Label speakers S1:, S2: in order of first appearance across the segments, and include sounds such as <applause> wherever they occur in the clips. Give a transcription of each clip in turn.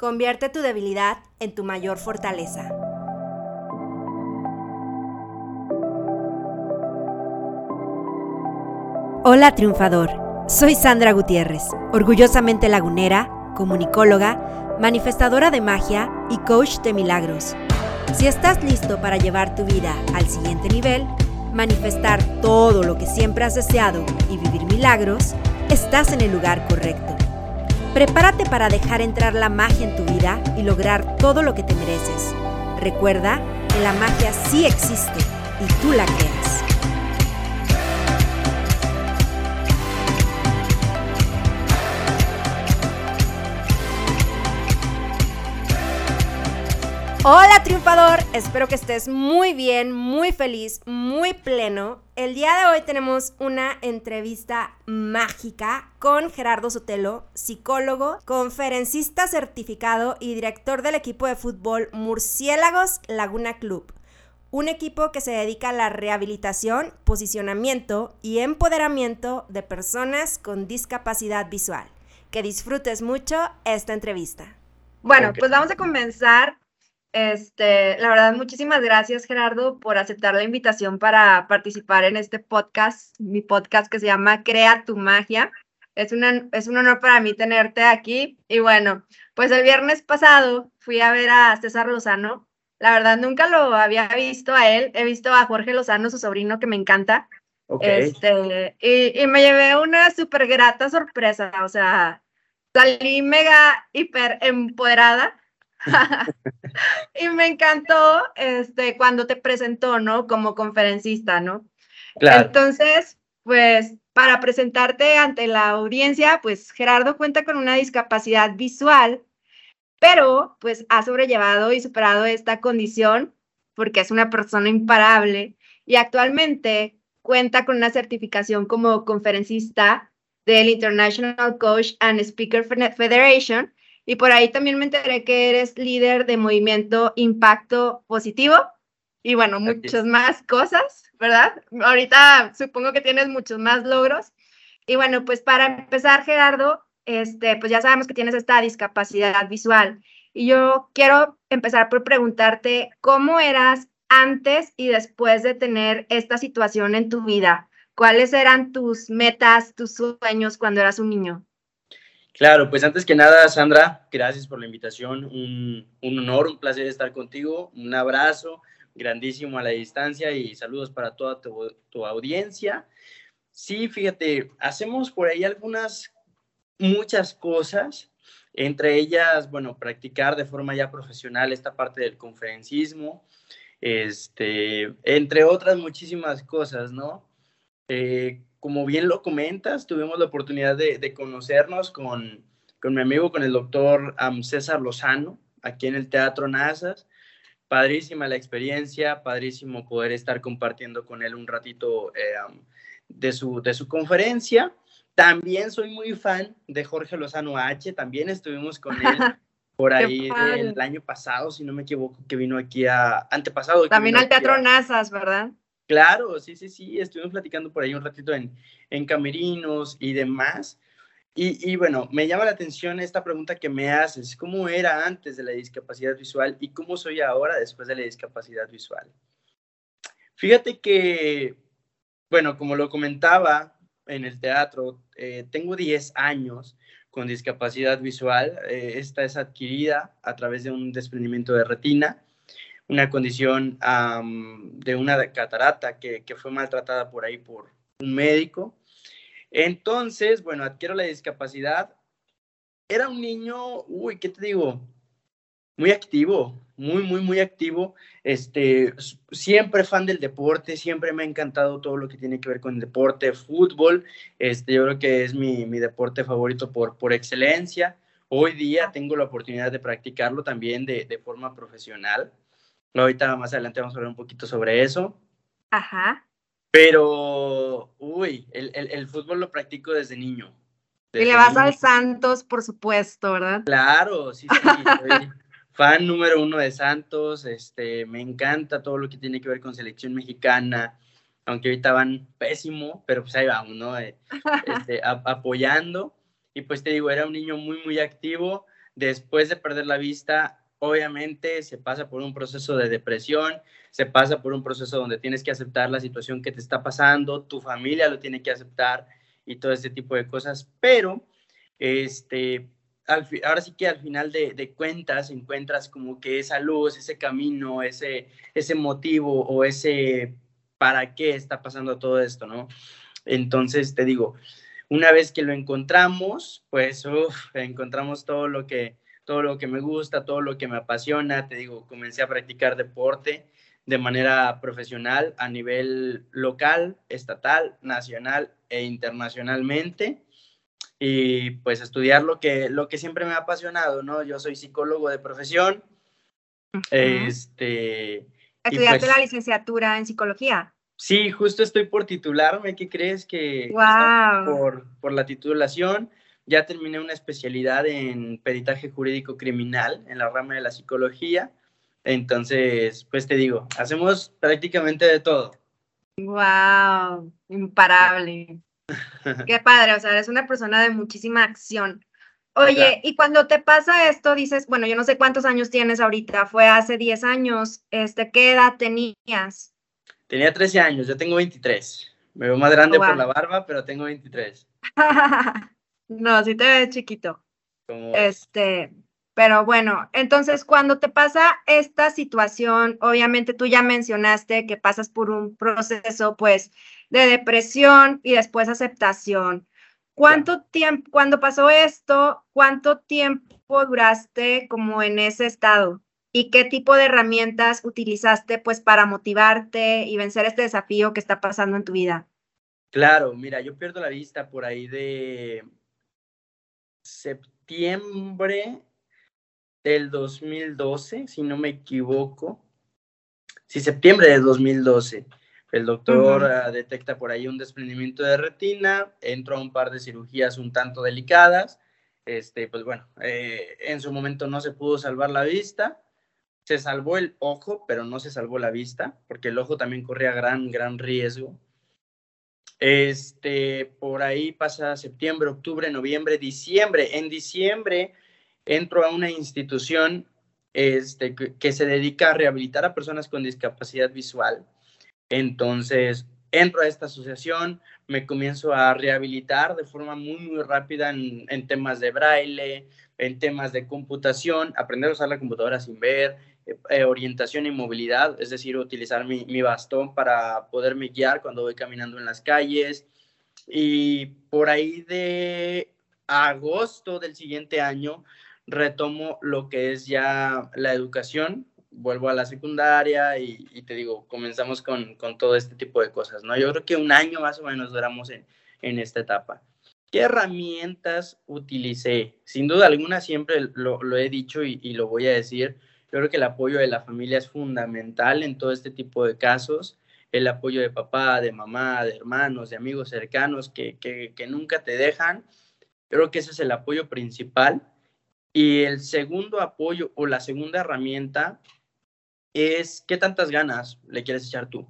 S1: Convierte tu debilidad en tu mayor fortaleza. Hola triunfador, soy Sandra Gutiérrez, orgullosamente lagunera, comunicóloga, manifestadora de magia y coach de milagros. Si estás listo para llevar tu vida al siguiente nivel, manifestar todo lo que siempre has deseado y vivir milagros, estás en el lugar correcto. Prepárate para dejar entrar la magia en tu vida y lograr todo lo que te mereces. Recuerda que la magia sí existe y tú la creas. Hola triunfador, espero que estés muy bien, muy feliz, muy pleno. El día de hoy tenemos una entrevista mágica con Gerardo Sotelo, psicólogo, conferencista certificado y director del equipo de fútbol Murciélagos Laguna Club. Un equipo que se dedica a la rehabilitación, posicionamiento y empoderamiento de personas con discapacidad visual. Que disfrutes mucho esta entrevista. Bueno, pues vamos a comenzar este, la verdad, muchísimas gracias, Gerardo, por aceptar la invitación para participar en este podcast, mi podcast que se llama Crea tu magia. Es, una, es un honor para mí tenerte aquí. Y bueno, pues el viernes pasado fui a ver a César Lozano. La verdad, nunca lo había visto a él. He visto a Jorge Lozano, su sobrino, que me encanta. Este, y, y me llevé una súper grata sorpresa. O sea, salí mega hiper empoderada <laughs> y me encantó este, cuando te presentó, ¿no? Como conferencista, ¿no? Claro. Entonces, pues para presentarte ante la audiencia, pues Gerardo cuenta con una discapacidad visual, pero pues ha sobrellevado y superado esta condición porque es una persona imparable y actualmente cuenta con una certificación como conferencista del International Coach and Speaker Federation y por ahí también me enteré que eres líder de movimiento Impacto Positivo y bueno, muchas más cosas, ¿verdad? Ahorita supongo que tienes muchos más logros. Y bueno, pues para empezar, Gerardo, este, pues ya sabemos que tienes esta discapacidad visual. Y yo quiero empezar por preguntarte cómo eras antes y después de tener esta situación en tu vida. ¿Cuáles eran tus metas, tus sueños cuando eras un niño?
S2: Claro, pues antes que nada, Sandra, gracias por la invitación. Un, honor, un placer estar contigo. Un abrazo grandísimo a la distancia y saludos para toda tu, audiencia. Sí, fíjate, hacemos por ahí algunas, muchas cosas, entre ellas, bueno, practicar de forma ya profesional esta parte del conferencismo, este, entre otras muchísimas cosas, ¿no? Eh, como bien lo comentas, tuvimos la oportunidad de, conocernos con, con, mi amigo, con el doctor César Lozano, aquí en el Teatro Nazas. Padrísima la experiencia, padrísimo poder estar compartiendo con él un ratito eh, de, su, de su conferencia. También soy muy fan de Jorge Lozano H, también estuvimos con él <laughs> por ahí el año pasado, si no me equivoco, que vino aquí a antepasado.
S1: También al Teatro Nazas, ¿verdad?
S2: Claro, sí, sí, sí, estuvimos platicando por ahí un ratito en, en camerinos y demás. Y, y, bueno, me llama la atención esta pregunta que me haces, ¿cómo era antes de la discapacidad visual y cómo soy ahora después de la discapacidad visual? Fíjate que, bueno, como lo comentaba en el teatro, eh, tengo 10 años con discapacidad visual. Eh, esta es adquirida a través de un desprendimiento de retina una condición de una catarata que, que, fue maltratada por ahí por un médico. Entonces, bueno, adquiero la discapacidad. Era un niño, uy, ¿qué te digo? Muy activo, muy, muy, muy activo. Este, siempre fan del deporte, siempre me ha encantado todo lo que tiene que ver con el deporte, fútbol. Este, yo creo que es mi, mi deporte favorito por, por excelencia. Hoy día tengo la oportunidad de practicarlo también de, de forma profesional. Ahorita más adelante vamos a hablar un poquito sobre eso.
S1: Ajá.
S2: Pero, uy, el, el, fútbol lo practico desde niño.
S1: y le vas al Santos, por supuesto, ¿verdad?
S2: Claro, sí, sí. <laughs> Soy fan número uno de Santos. Este, me encanta todo lo que tiene que ver con selección mexicana. Aunque ahorita van pésimo, pero pues ahí vamos, ¿no? Eh, este, apoyando. Y pues te digo, era un niño muy, muy activo después de perder la vista, obviamente se pasa por un proceso de depresión, se pasa por un proceso donde tienes que aceptar la situación que te está pasando, tu familia lo tiene que aceptar y todo este tipo de cosas, pero este, ahora sí que al final de, cuentas encuentras como que esa luz, ese camino, ese, ese motivo o ese para qué está pasando todo esto, ¿no? Entonces, te digo, una vez que lo encontramos, pues encontramos todo lo que todo lo que me gusta, todo lo que me apasiona, te digo, comencé a practicar deporte de manera profesional a nivel local, estatal, nacional e internacionalmente y pues estudiar lo que, lo que siempre me ha apasionado, ¿no? Yo soy psicólogo de profesión. Este.
S1: ¿Estudiaste pues la licenciatura en psicología?
S2: Sí, justo estoy por titularme. ¿Qué crees que por, por la titulación? Ya terminé una especialidad en peritaje jurídico criminal en la rama de la psicología. Entonces, pues te digo, hacemos prácticamente de todo.
S1: ¡Wow! Imparable. <laughs> Qué padre, o sea, eres una persona de muchísima acción. Oye, y cuando te pasa esto, dices, bueno, yo no sé cuántos años tienes ahorita, fue hace 10 años, este, ¿qué edad tenías?
S2: Tenía 13 años, yo tengo 23. Me veo más grande por la barba, pero tengo 23. <laughs>
S1: no, sí te ves chiquito. Este, pero bueno, entonces cuando te pasa esta situación, obviamente tú ya mencionaste que pasas por un proceso, pues, de depresión y después aceptación. ¿Cuánto tiempo, cuando pasó esto, cuánto tiempo duraste como en ese estado? ¿Y qué tipo de herramientas utilizaste pues para motivarte y vencer este desafío que está pasando en tu vida?
S2: Claro, mira, yo pierdo la vista por ahí de septiembre del 2012, si no me equivoco. Sí, septiembre de 2012. El doctor ah, detecta por ahí un desprendimiento de retina, entro a un par de cirugías un tanto delicadas. Este, pues bueno, eh, en su momento no se pudo salvar la vista. Se salvó el ojo, pero no se salvó la vista, porque el ojo también corría gran, gran riesgo. Este, por ahí pasa septiembre, octubre, noviembre, diciembre. En diciembre entro a una institución este, que se dedica a rehabilitar a personas con discapacidad visual entonces, entro a esta asociación, me comienzo a rehabilitar de forma muy, muy rápida en, temas de braille, en temas de computación, aprender a usar la computadora sin ver, eh, orientación y movilidad, es decir, utilizar mi, bastón para poderme guiar cuando voy caminando en las calles. Y por ahí de agosto del siguiente año retomo lo que es ya la educación vuelvo a la secundaria y, te digo, comenzamos con, todo este tipo de cosas, ¿no? Yo creo que un año más o menos duramos en, esta etapa. ¿Qué herramientas utilicé? Sin duda alguna, siempre lo, he dicho y, lo voy a decir. Yo creo que el apoyo de la familia es fundamental en todo este tipo de casos. El apoyo de papá, de mamá, de hermanos, de amigos cercanos que, que nunca te dejan. Creo que ese es el apoyo principal. Y el segundo apoyo o la segunda herramienta es qué tantas ganas le quieres echar tú,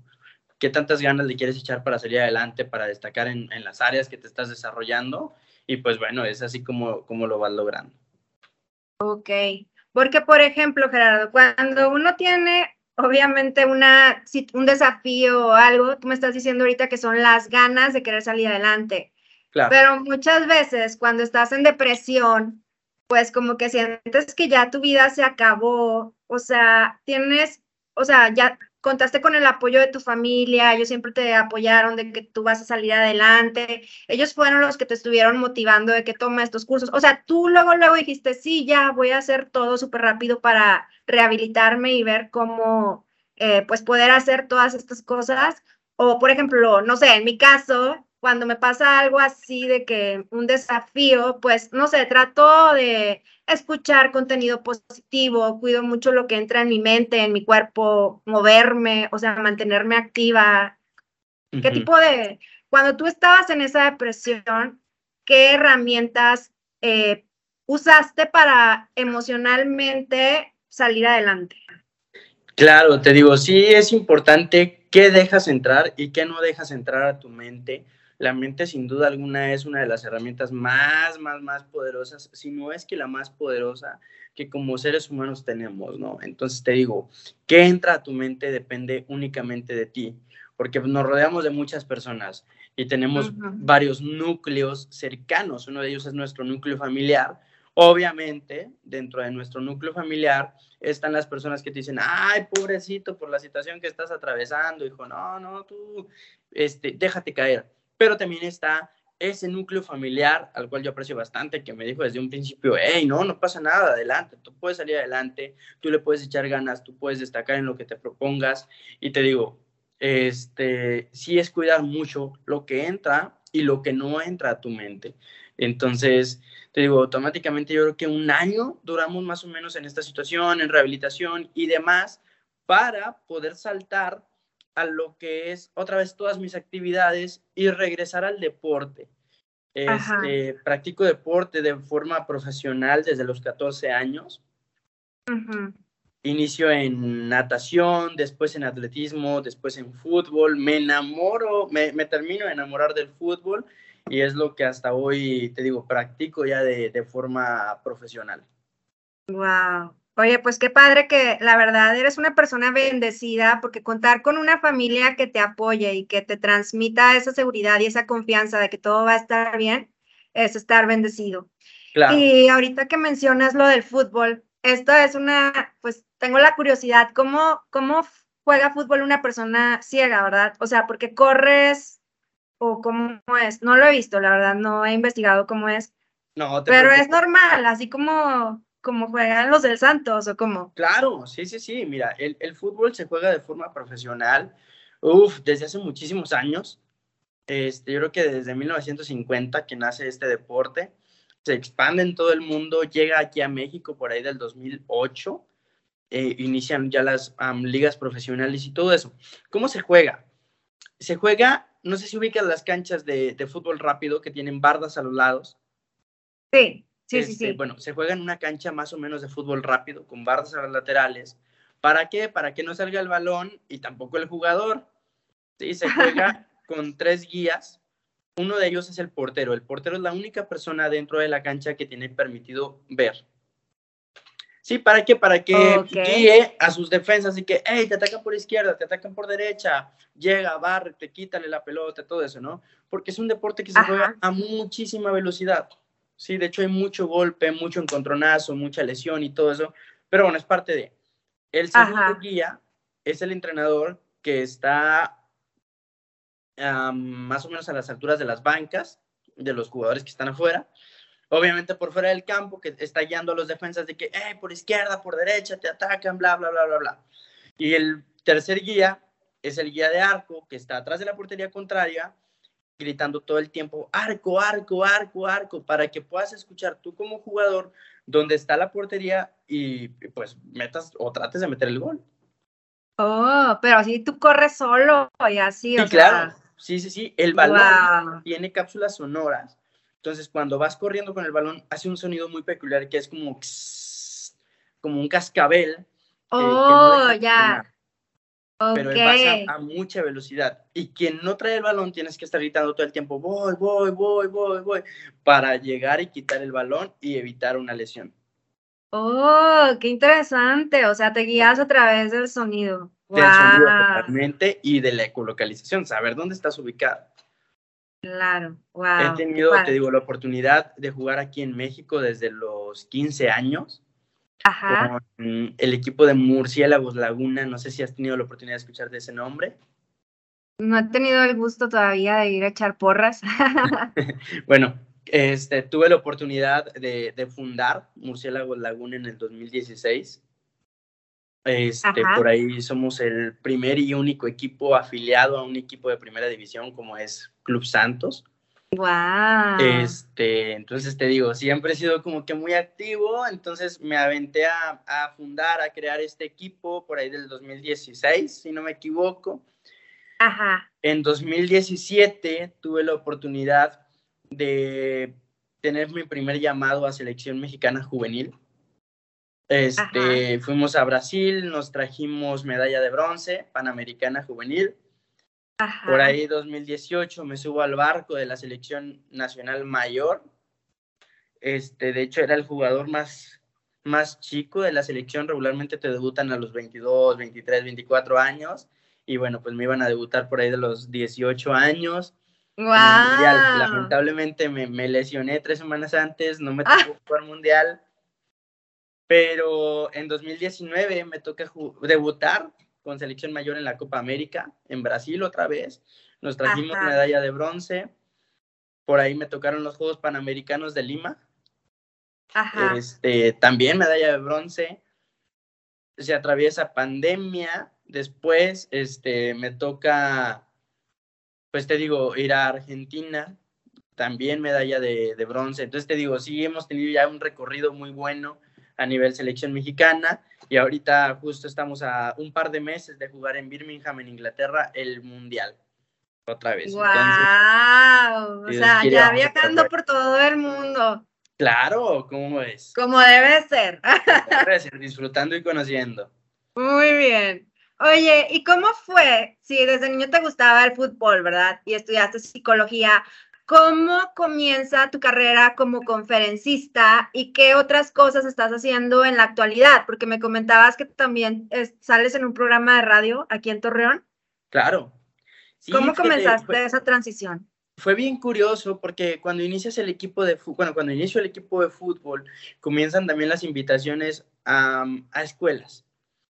S2: qué tantas ganas le quieres echar para salir adelante, para destacar en, las áreas que te estás desarrollando y pues bueno, es así como, como lo vas logrando.
S1: Ok, porque por ejemplo, Gerardo, cuando uno tiene obviamente una, un desafío o algo, tú me estás diciendo ahorita que son las ganas de querer salir adelante. Claro. Pero muchas veces cuando estás en depresión, pues como que sientes que ya tu vida se acabó, o sea, tienes, o sea, ya contaste con el apoyo de tu familia, ellos siempre te apoyaron de que tú vas a salir adelante, ellos fueron los que te estuvieron motivando de que toma estos cursos, o sea, tú luego, luego dijiste, sí, ya voy a hacer todo súper rápido para rehabilitarme y ver cómo, eh, pues, poder hacer todas estas cosas, o por ejemplo, no sé, en mi caso, cuando me pasa algo así de que un desafío, pues no sé, trato de escuchar contenido positivo, cuido mucho lo que entra en mi mente, en mi cuerpo, moverme, o sea, mantenerme activa. ¿Qué tipo de, cuando tú estabas en esa depresión, qué herramientas eh, usaste para emocionalmente salir adelante?
S2: Claro, te digo, sí es importante qué dejas entrar y qué no dejas entrar a tu mente la mente sin duda alguna es una de las herramientas más, más, más poderosas, si no es que la más poderosa que como seres humanos tenemos, ¿no? Entonces te digo, ¿qué entra a tu mente depende únicamente de ti? Porque nos rodeamos de muchas personas y tenemos varios núcleos cercanos. Uno de ellos es nuestro núcleo familiar. Obviamente, dentro de nuestro núcleo familiar están las personas que te dicen, ay, pobrecito, por la situación que estás atravesando, hijo, no, no, tú, este, déjate caer. Pero también está ese núcleo familiar al cual yo aprecio bastante, que me dijo desde un principio, hey, no, no pasa nada, adelante, tú puedes salir adelante, tú le puedes echar ganas, tú puedes destacar en lo que te propongas. Y te digo, este, sí es cuidar mucho lo que entra y lo que no entra a tu mente. Entonces, te digo, automáticamente yo creo que un año duramos más o menos en esta situación, en rehabilitación y demás, para poder saltar a lo que es otra vez todas mis actividades y regresar al deporte. Este, practico deporte de forma profesional desde los 14 años. Inicio en natación, después en atletismo, después en fútbol. Me enamoro, me, me, termino de enamorar del fútbol y es lo que hasta hoy, te digo, practico ya de, de forma profesional.
S1: Wow. Oye, pues qué padre que la verdad eres una persona bendecida porque contar con una familia que te apoye y que te transmita esa seguridad y esa confianza de que todo va a estar bien es estar bendecido. Claro. Y ahorita que mencionas lo del fútbol, esto es una, pues tengo la curiosidad, ¿cómo, cómo juega fútbol una persona ciega, verdad? O sea, porque corres o cómo es. No lo he visto, la verdad, no he investigado cómo es. No, pero es normal, así como como juegan los del Santos o cómo?
S2: Claro, sí, sí, sí. Mira, el, el fútbol se juega de forma profesional, uf, desde hace muchísimos años. Este, yo creo que desde 1950 que nace este deporte, se expande en todo el mundo, llega aquí a México por ahí del 2008, eh, inician ya las ligas profesionales y todo eso. ¿Cómo se juega? Se juega, no sé si ubican las canchas de, de fútbol rápido que tienen bardas a los lados.
S1: Sí. Sí, sí,
S2: este, sí. Bueno, se juega en una cancha más o menos de fútbol rápido, con barras a las laterales. ¿Para qué? Para que no salga el balón y tampoco el jugador. Sí, se <laughs> juega con tres guías. Uno de ellos es el portero. El portero es la única persona dentro de la cancha que tiene permitido ver. Sí, ¿para qué? Para que guíe a sus defensas y que, hey, te atacan por izquierda, te atacan por derecha, llega, barre, te quítale la pelota, todo eso, ¿no? Porque es un deporte que se juega a muchísima velocidad. Sí, de hecho hay mucho golpe, mucho encontronazo, mucha lesión y todo eso, pero bueno, es parte de. El segundo guía es el entrenador que está más o menos a las alturas de las bancas, de los jugadores que están afuera. Obviamente por fuera del campo, que está guiando a los defensas de que, hey, por izquierda, por derecha, te atacan, bla, bla, bla, bla, bla. Y el tercer guía es el guía de arco, que está atrás de la portería contraria, gritando todo el tiempo, arco, arco, arco, arco, para que puedas escuchar tú como jugador dónde está la portería y pues metas o trates de meter el gol.
S1: Oh, pero así tú corres solo y así,
S2: sí, claro. Sí, sí, sí. El balón tiene cápsulas sonoras. Entonces, cuando vas corriendo con el balón, hace un sonido muy peculiar que es como, como un cascabel.
S1: Oh, ya
S2: pero pasa a mucha velocidad. Y quien no trae el balón tienes que estar gritando todo el tiempo, voy, voy, voy, voy, voy, para llegar y quitar el balón y evitar una lesión.
S1: Oh, qué interesante. O sea, te guías a través del sonido.
S2: Del sonido totalmente y de la ecolocalización, saber dónde estás ubicado.
S1: Claro, wow.
S2: He tenido, te digo, la oportunidad de jugar aquí en México desde los 15 años
S1: Ajá.
S2: con el equipo de Murciélagos Laguna. No sé si has tenido la oportunidad de escuchar de ese nombre.
S1: No he tenido el gusto todavía de ir a echar porras. <laughs> <laughs>
S2: bueno, este, tuve la oportunidad de, de, fundar Murciélagos Laguna en el 2016. Este, por ahí somos el primer y único equipo afiliado a un equipo de primera división como es Club Santos.
S1: Wow.
S2: Este, entonces te digo, siempre he sido como que muy activo, entonces me aventé a, a, fundar, a crear este equipo por ahí del 2016, si no me equivoco.
S1: Ajá.
S2: En 2017 tuve la oportunidad de tener mi primer llamado a selección mexicana juvenil. Este, fuimos a Brasil, nos trajimos medalla de bronce, panamericana juvenil. Por ahí 2018 me subo al barco de la selección nacional mayor. Este, de hecho, era el jugador más, más chico de la selección. Regularmente te debutan a los 22, 23, 24 años. Y bueno, pues me iban a debutar por ahí de los 18 años.
S1: Wow.
S2: Lamentablemente me, me, lesioné tres semanas antes, no me tocó ah. jugar mundial. Pero en 2019 me toca debutar con selección mayor en la Copa América, en Brasil otra vez. Nos trajimos medalla de bronce. Por ahí me tocaron los Juegos Panamericanos de Lima.
S1: Ajá.
S2: Este, también medalla de bronce. Se atraviesa pandemia. Después este, me toca, pues te digo, ir a Argentina. También medalla de, de bronce. Entonces te digo, sí hemos tenido ya un recorrido muy bueno a nivel selección mexicana y ahorita justo estamos a un par de meses de jugar en Birmingham, en Inglaterra, el Mundial. Otra vez.
S1: ¡Wow! o sea, ya viajando por todo el mundo.
S2: Claro, ¿cómo es?
S1: Como debe ser.
S2: debe <laughs> ser, disfrutando y conociendo.
S1: Muy bien. Oye, ¿y cómo fue? Si desde niño te gustaba el fútbol, ¿verdad? Y estudiaste psicología, ¿Cómo comienza tu carrera como conferencista y qué otras cosas estás haciendo en la actualidad? Porque me comentabas que también sales en un programa de radio aquí en Torreón.
S2: Claro.
S1: ¿Cómo comenzaste esa transición?
S2: Fue bien curioso porque cuando inicias el equipo de fútbol, bueno, cuando inicio el equipo de fútbol, comienzan también las invitaciones a, escuelas.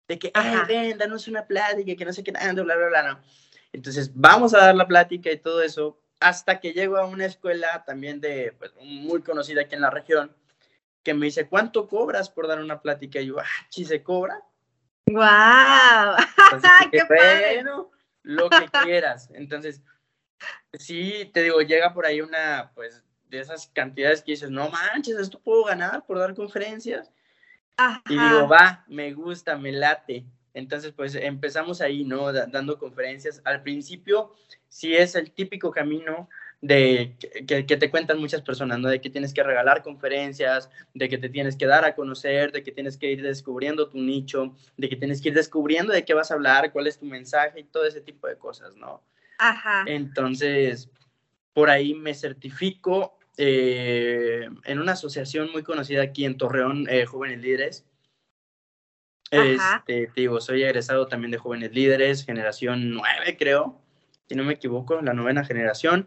S2: De que, ah, ven, danos una plática, que no sé qué, bla, bla, bla, bla, no. Entonces, vamos a dar la plática y todo eso, hasta que llego a una escuela también de, pues, muy conocida aquí en la región, que me dice, ¿cuánto cobras por dar una plática? Y yo, ah, ¿sí se cobra?
S1: ¡Guau! <laughs> ¡Qué
S2: bueno! Lo que quieras. Entonces, sí, te digo, llega por ahí una, pues, de esas cantidades que dices, no manches, esto puedo ganar por dar conferencias. Y digo, va, me gusta, me late. Entonces, pues empezamos ahí, ¿no? dando conferencias. Al principio, sí es el típico camino de que, te cuentan muchas personas, ¿no? De que tienes que regalar conferencias, de que te tienes que dar a conocer, de que tienes que ir descubriendo tu nicho, de que tienes que ir descubriendo de qué vas a hablar, cuál es tu mensaje y todo ese tipo de cosas, ¿no?
S1: Ajá.
S2: Entonces, por ahí me certifico eh, en una asociación muy conocida aquí en Torreón, eh, Jóvenes Líderes, este, digo, soy egresado también de Jóvenes Líderes, generación 9, creo, si no me equivoco, la novena generación.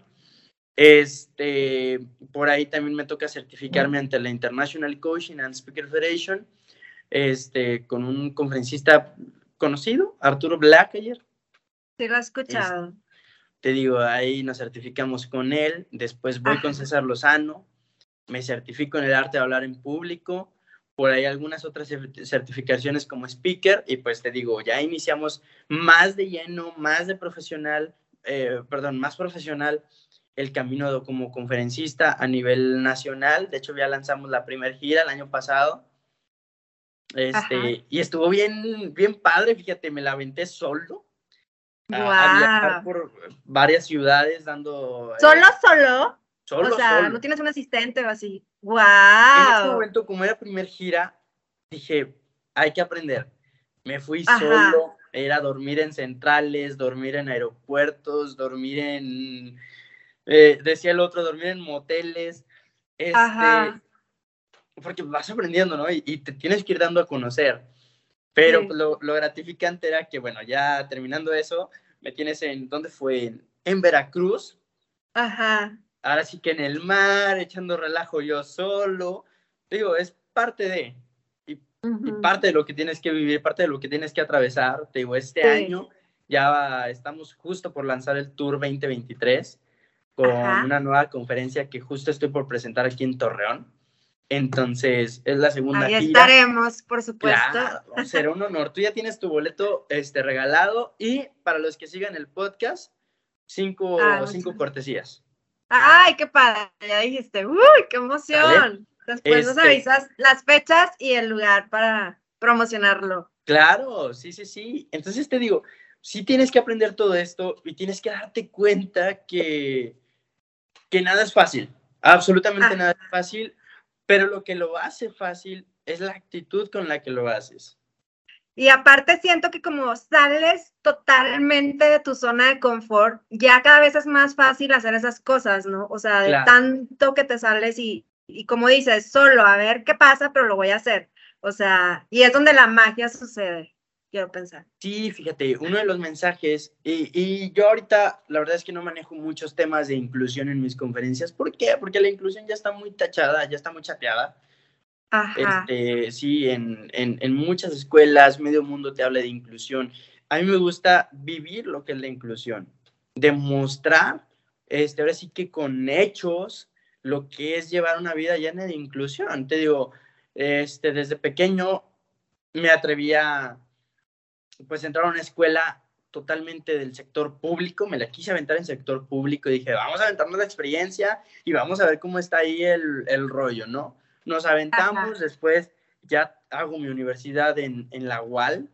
S2: Este, por ahí también me toca certificarme ante la International Coaching and Speaker Federation, este, con un conferencista conocido, Arturo Blackayer.
S1: Sí, lo he escuchado.
S2: te digo, ahí nos certificamos con él, después voy con César Lozano, me certifico en el arte de hablar en público, por ahí algunas otras certificaciones como speaker y pues te digo, ya iniciamos más de lleno, más de profesional, eh, perdón, más profesional el camino como conferencista a nivel nacional. De hecho, ya lanzamos la primera gira el año pasado. Este, y estuvo bien, bien padre, fíjate, me la aventé solo. A, viajar por varias ciudades dando...
S1: Eh, ¿Solo, solo? Solo, o sea, no tienes un asistente o así. ¡Wow!
S2: En ese momento, como era primer gira, dije, hay que aprender. Me fui solo, era dormir en centrales, dormir en aeropuertos, dormir en, eh, decía el otro, dormir en moteles. Este, porque vas aprendiendo, ¿no? Y, te tienes que ir dando a conocer. Pero lo, lo, gratificante era que, bueno, ya terminando eso, me tienes en, ¿dónde fue? En Veracruz.
S1: Ajá
S2: ahora sí que en el mar, echando relajo yo solo. Digo, es parte de, y, parte de lo que tienes que vivir, parte de lo que tienes que atravesar. Te digo, este año ya estamos justo por lanzar el Tour 2023 con una nueva conferencia que justo estoy por presentar aquí en Torreón. Entonces, es la segunda
S1: Ahí estaremos, por supuesto.
S2: Claro, será un honor. Tú ya tienes tu boleto este, regalado y para los que sigan el podcast, cinco, ah, cinco cortesías.
S1: Ay, qué padre, ya dijiste, uy, qué emoción. Después nos este avisas las fechas y el lugar para promocionarlo.
S2: Claro, sí, sí, sí. Entonces te digo, sí tienes que aprender todo esto y tienes que darte cuenta que, que nada es fácil, absolutamente nada es fácil, pero lo que lo hace fácil es la actitud con la que lo haces.
S1: Y aparte siento que como sales totalmente de tu zona de confort, ya cada vez es más fácil hacer esas cosas, ¿no? O sea, de tanto que te sales y, y como dices, solo a ver qué pasa, pero lo voy a hacer. O sea, y es donde la magia sucede, quiero pensar.
S2: Sí, fíjate, uno de los mensajes, y, y, yo ahorita la verdad es que no manejo muchos temas de inclusión en mis conferencias. ¿Por qué? Porque la inclusión ya está muy tachada, ya está muy chateada. Este, sí, en, en, en, muchas escuelas, medio mundo te habla de inclusión. A mí me gusta vivir lo que es la inclusión, demostrar, este, ahora sí que con hechos, lo que es llevar una vida llena de inclusión. Te digo, este, desde pequeño me atrevía, pues, entrar a una escuela totalmente del sector público, me la quise aventar en sector público y dije, vamos a aventarnos la experiencia y vamos a ver cómo está ahí el, el rollo, ¿no? Nos aventamos, después ya hago mi universidad en, en la UAL,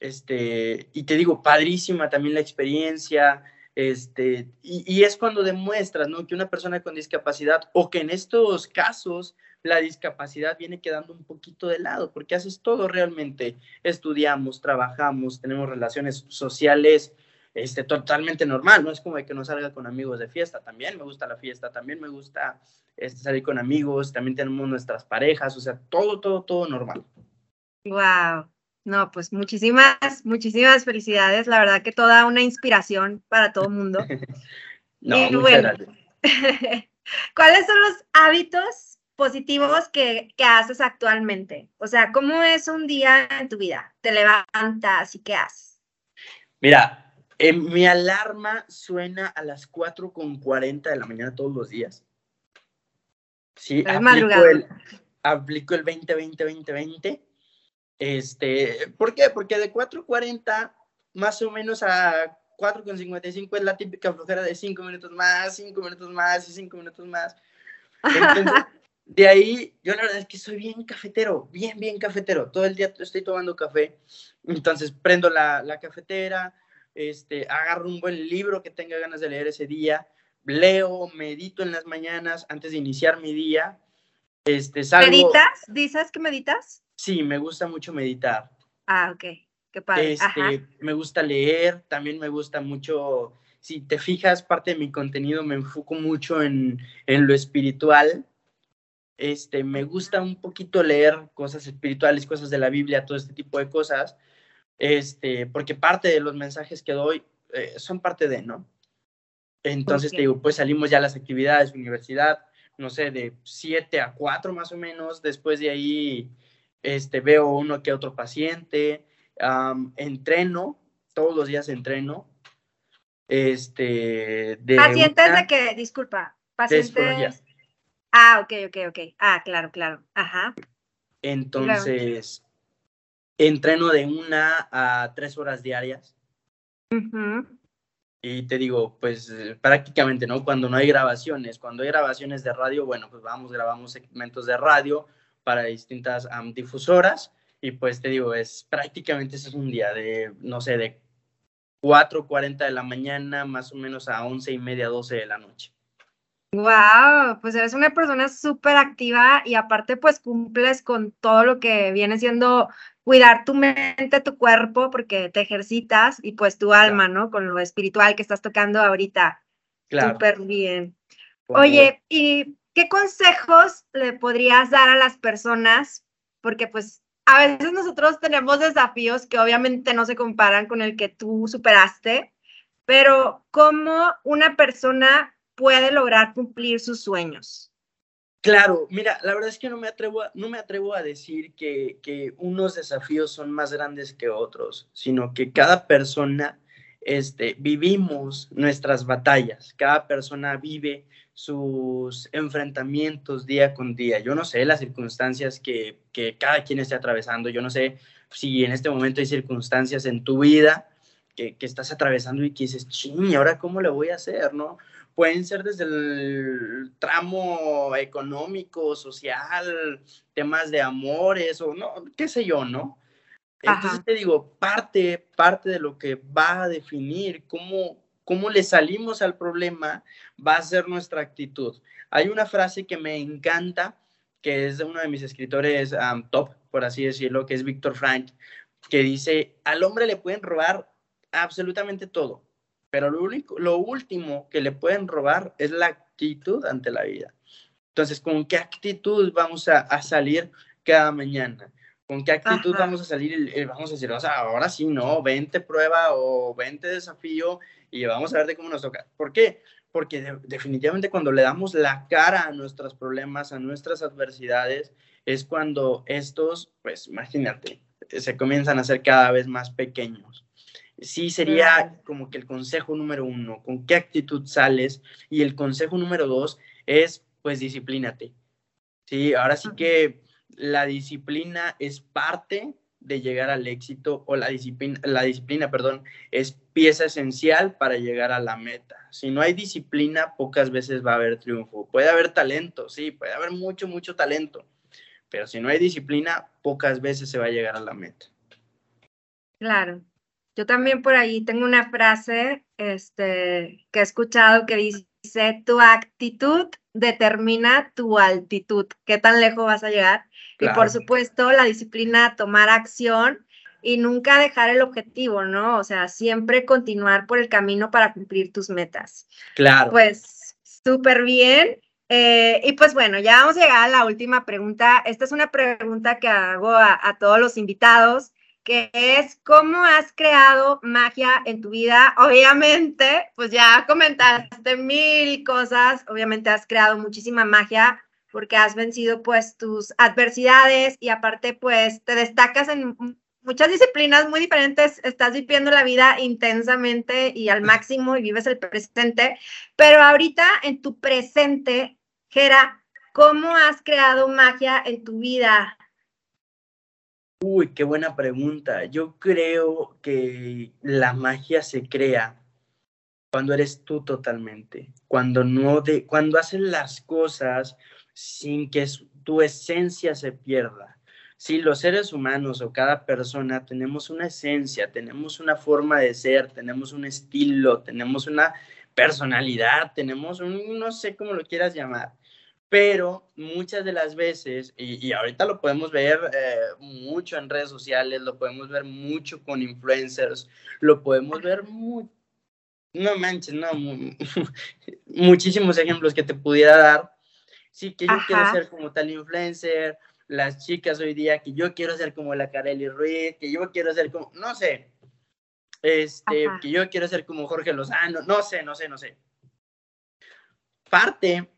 S2: este, y te digo, padrísima también la experiencia, este, y, y, es cuando demuestras, ¿no? Que una persona con discapacidad, o que en estos casos la discapacidad viene quedando un poquito de lado, porque haces todo realmente, estudiamos, trabajamos, tenemos relaciones sociales, este, totalmente normal, no es como de que no salga con amigos de fiesta, también me gusta la fiesta, también me gusta este, salir con amigos, también tenemos nuestras parejas, o sea, todo, todo, todo normal.
S1: Wow, no, pues muchísimas, muchísimas felicidades, la verdad que toda una inspiración para todo el mundo. <laughs>
S2: no, y bueno, <laughs>
S1: ¿cuáles son los hábitos positivos que, que, haces actualmente? O sea, ¿cómo es un día en tu vida? ¿Te levantas y qué haces?
S2: Mira, eh, mi alarma suena a las 4.40 de la mañana todos los días. Sí, aplico el, aplico el 20, 20, 20, 20. Este, ¿Por qué? Porque de 4.40 más o menos a 4.55 es la típica flojera de 5 minutos más, 5 minutos más y 5 minutos más. Entonces, <laughs> de ahí, yo la verdad es que soy bien cafetero, bien, bien cafetero. Todo el día estoy tomando café. Entonces, prendo la, la cafetera, este, agarro un buen libro que tenga ganas de leer ese día, leo, medito en las mañanas antes de iniciar mi día. Este, salgo...
S1: ¿Meditas? ¿Dices que meditas?
S2: Sí, me gusta mucho meditar.
S1: Ah, ok. Qué padre.
S2: Este, me gusta leer, también me gusta mucho, si te fijas, parte de mi contenido me enfoco mucho en, en lo espiritual. Este, me gusta un poquito leer cosas espirituales, cosas de la Biblia, todo este tipo de cosas este, porque parte de los mensajes que doy eh, son parte de, ¿no? Entonces, te digo, pues salimos ya a las actividades, universidad, no sé, de 7 a 4 más o menos, después de ahí este, veo uno que otro paciente, entreno, todos los días entreno. Este,
S1: de pacientes de que, disculpa, pacientes. Ah, ok, ok, ok. Ah, claro, claro. Ajá.
S2: Entonces, entreno de una a tres horas diarias. Y te digo, pues eh, prácticamente, ¿no? Cuando no hay grabaciones, cuando hay grabaciones de radio, bueno, pues vamos, grabamos segmentos de radio para distintas difusoras. Y pues te digo, es prácticamente ese es un día de, no sé, de 4.40 de la mañana más o menos a 11 y media, 12 de la noche.
S1: Wow, pues eres una persona súper activa y aparte pues cumples con todo lo que viene siendo cuidar tu mente, tu cuerpo, porque te ejercitas y pues tu alma, ¿no? Con lo espiritual que estás tocando ahorita. Claro. Súper bien. Oye, ¿y qué consejos le podrías dar a las personas? Porque pues a veces nosotros tenemos desafíos que obviamente no se comparan con el que tú superaste, pero ¿cómo una persona puede lograr cumplir sus sueños?
S2: Claro, mira, la verdad es que no me atrevo a, no me atrevo a decir que, que, unos desafíos son más grandes que otros, sino que cada persona este, vivimos nuestras batallas, cada persona vive sus enfrentamientos día con día. Yo no sé las circunstancias que, que cada quien esté atravesando, yo no sé si en este momento hay circunstancias en tu vida que, que estás atravesando y que dices, ching, ¿ahora cómo le voy a hacer? ¿No? Pueden ser desde el tramo económico, social, temas de amores o no, qué sé yo, ¿no? Entonces te digo, parte, parte de lo que va a definir cómo, cómo le salimos al problema va a ser nuestra actitud. Hay una frase que me encanta, que es de uno de mis escritores top, por así decirlo, que es Víctor Frank, que dice, al hombre le pueden robar absolutamente todo, pero lo, único, lo último que le pueden robar es la actitud ante la vida. Entonces, ¿con qué actitud vamos a, salir cada mañana? ¿Con qué actitud vamos a salir y, vamos a decir, o sea, ahora sí, no, vente prueba o vente desafío y vamos a ver de cómo nos toca? ¿Por qué? Porque definitivamente cuando le damos la cara a nuestros problemas, a nuestras adversidades, es cuando estos, pues imagínate, se comienzan a hacer cada vez más pequeños. Sí, sería como que el consejo número uno, con qué actitud sales. Y el consejo número dos es, pues, disciplínate. Sí, ahora sí que la disciplina es parte de llegar al éxito o la disciplina, la disciplina, perdón, es pieza esencial para llegar a la meta. Si no hay disciplina, pocas veces va a haber triunfo. Puede haber talento, sí, puede haber mucho, mucho talento, pero si no hay disciplina, pocas veces se va a llegar a la meta.
S1: Claro. Yo también por ahí tengo una frase este, que he escuchado que dice, tu actitud determina tu altitud, qué tan lejos vas a llegar. Y por supuesto, la disciplina, tomar acción y nunca dejar el objetivo, ¿no? O sea, siempre continuar por el camino para cumplir tus metas.
S2: Claro.
S1: Pues súper bien. Eh, y pues bueno, ya vamos a llegar a la última pregunta. Esta es una pregunta que hago a, todos los invitados, que es, ¿cómo has creado magia en tu vida? Obviamente, pues ya comentaste mil cosas, obviamente has creado muchísima magia porque has vencido pues tus adversidades y aparte pues te destacas en muchas disciplinas muy diferentes, estás viviendo la vida intensamente y al máximo y vives el presente, pero ahorita en tu presente Gera, ¿cómo has creado magia en tu vida?
S2: Uy, qué buena pregunta. Yo creo que la magia se crea cuando eres tú totalmente, cuando no de, cuando haces las cosas sin que tu esencia se pierda. Si los seres humanos o cada persona tenemos una esencia, tenemos una forma de ser, tenemos un estilo, tenemos una personalidad, tenemos un, no sé cómo lo quieras llamar, pero muchas de las veces, y, ahorita lo podemos ver eh, mucho en redes sociales, lo podemos ver mucho con influencers, lo podemos ver muy, no manches, no, <laughs> muchísimos ejemplos que te pudiera dar. Sí, que yo quiero ser como tal influencer, las chicas hoy día, que yo quiero ser como la Kareli Ruiz, que yo quiero ser como, no sé, este, que yo quiero ser como Jorge Lozano, no sé, no sé, no sé. Parte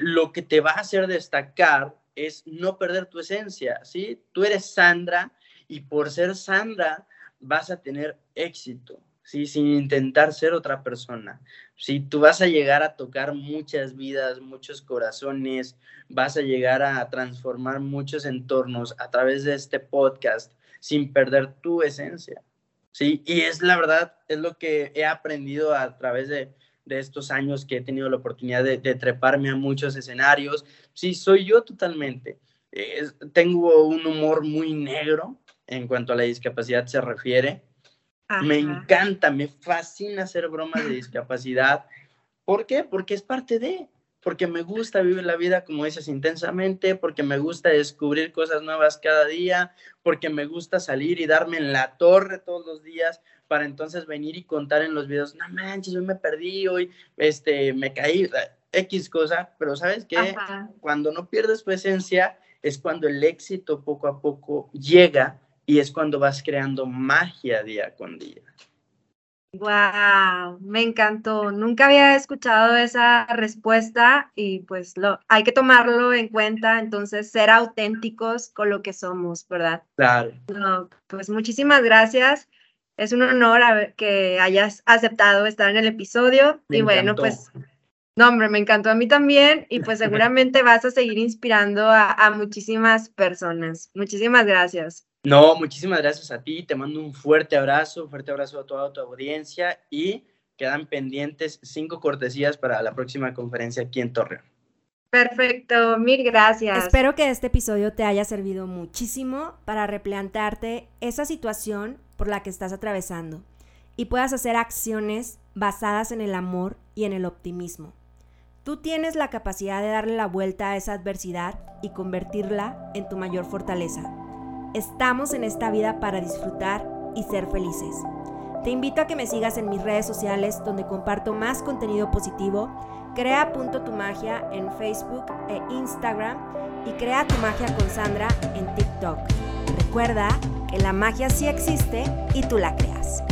S2: lo que te va a hacer destacar es no perder tu esencia, ¿sí? Tú eres Sandra y por ser Sandra vas a tener éxito, ¿sí? Sin intentar ser otra persona. Si tú vas a llegar a tocar muchas vidas, muchos corazones, vas a llegar a transformar muchos entornos a través de este podcast sin perder tu esencia, ¿sí? Y es la verdad, es lo que he aprendido a través de, de estos años que he tenido la oportunidad de, treparme a muchos escenarios. Sí, soy yo totalmente. tengo un humor muy negro en cuanto a la discapacidad se refiere. Me encanta, me fascina hacer bromas de <laughs> discapacidad. ¿Por qué? Porque es parte de, porque me gusta vivir la vida, como dices, intensamente, porque me gusta descubrir cosas nuevas cada día, porque me gusta salir y darme en la torre todos los días, para entonces venir y contar en los videos, no manches, hoy me perdí, hoy este, me caí, X cosa, pero sabes que cuando no pierdes tu esencia es cuando el éxito poco a poco llega y es cuando vas creando magia día con día.
S1: Wow, me encantó. Nunca había escuchado esa respuesta y pues lo hay que tomarlo en cuenta, entonces ser auténticos con lo que somos, ¿verdad?
S2: Claro.
S1: pues muchísimas gracias es un honor que hayas aceptado estar en el episodio. y bueno, pues, no, hombre, me encantó a mí también. Y pues <laughs> seguramente vas a seguir inspirando a, muchísimas personas. Muchísimas gracias.
S2: No, muchísimas gracias a ti. Te mando un fuerte abrazo, fuerte abrazo a toda tu audiencia y quedan pendientes cinco cortesías para la próxima conferencia aquí en Torreón.
S1: Perfecto, mil gracias. Espero que este episodio te haya servido muchísimo para replantearte esa situación por la que estás atravesando y puedas hacer acciones basadas en el amor y en el optimismo. Tú tienes la capacidad de darle la vuelta a esa adversidad y convertirla en tu mayor fortaleza.
S3: Estamos en esta vida para disfrutar y ser felices. Te invito a que me sigas en mis redes sociales donde comparto más contenido positivo. Crea Punto Tu Magia en Facebook e Instagram y Crea Tu Magia con Sandra en TikTok. Recuerda que la magia sí existe y tú la creas.